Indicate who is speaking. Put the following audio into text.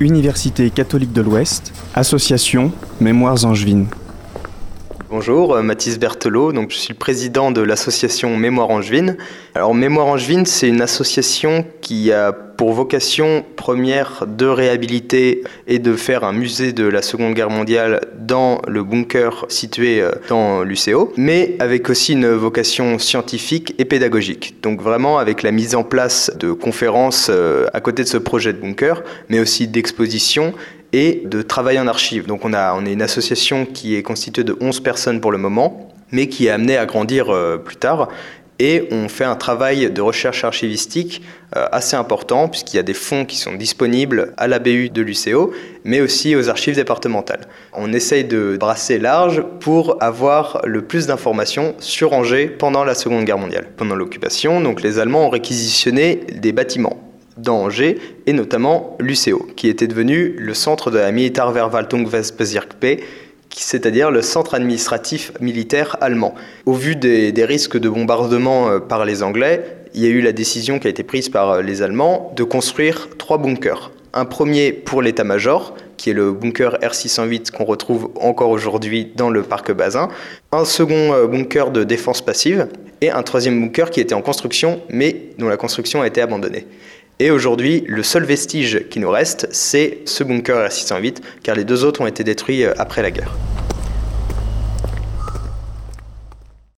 Speaker 1: Université catholique de l'Ouest, Association Mémoires Angevines.
Speaker 2: Bonjour, euh, Mathis Berthelot, je suis le président de l'association Mémoire Angevine. Alors Mémoire Angevine, c'est une association qui a pour vocation première de réhabiliter et de faire un musée de la Seconde Guerre mondiale dans le bunker situé euh, dans l'UCO, mais avec aussi une vocation scientifique et pédagogique. Donc vraiment avec la mise en place de conférences euh, à côté de ce projet de bunker, mais aussi d'expositions et de travail en archives. Donc on, a, on est une association qui est constituée de 11 personnes pour le moment, mais qui est amenée à grandir euh, plus tard. Et on fait un travail de recherche archivistique euh, assez important, puisqu'il y a des fonds qui sont disponibles à la BU de l'UCO, mais aussi aux archives départementales. On essaye de brasser large pour avoir le plus d'informations sur Angers pendant la Seconde Guerre mondiale. Pendant l'occupation, donc les Allemands ont réquisitionné des bâtiments dans Angers, et notamment l'UCO, qui était devenu le centre de la Militärverwaltungsbezirk c'est-à-dire le centre administratif militaire allemand. Au vu des, risques de bombardement euh, par les Anglais, il y a eu la décision qui a été prise par euh, les Allemands de construire trois bunkers. Un premier pour l'état-major, qui est le bunker R608 qu'on retrouve encore aujourd'hui dans le parc Bazin. Un second euh, bunker de défense passive et un troisième bunker qui était en construction mais dont la construction a été abandonnée. Et aujourd'hui, le seul vestige qui nous reste, c'est ce bunker R608, car les deux autres ont été détruits euh, après la guerre.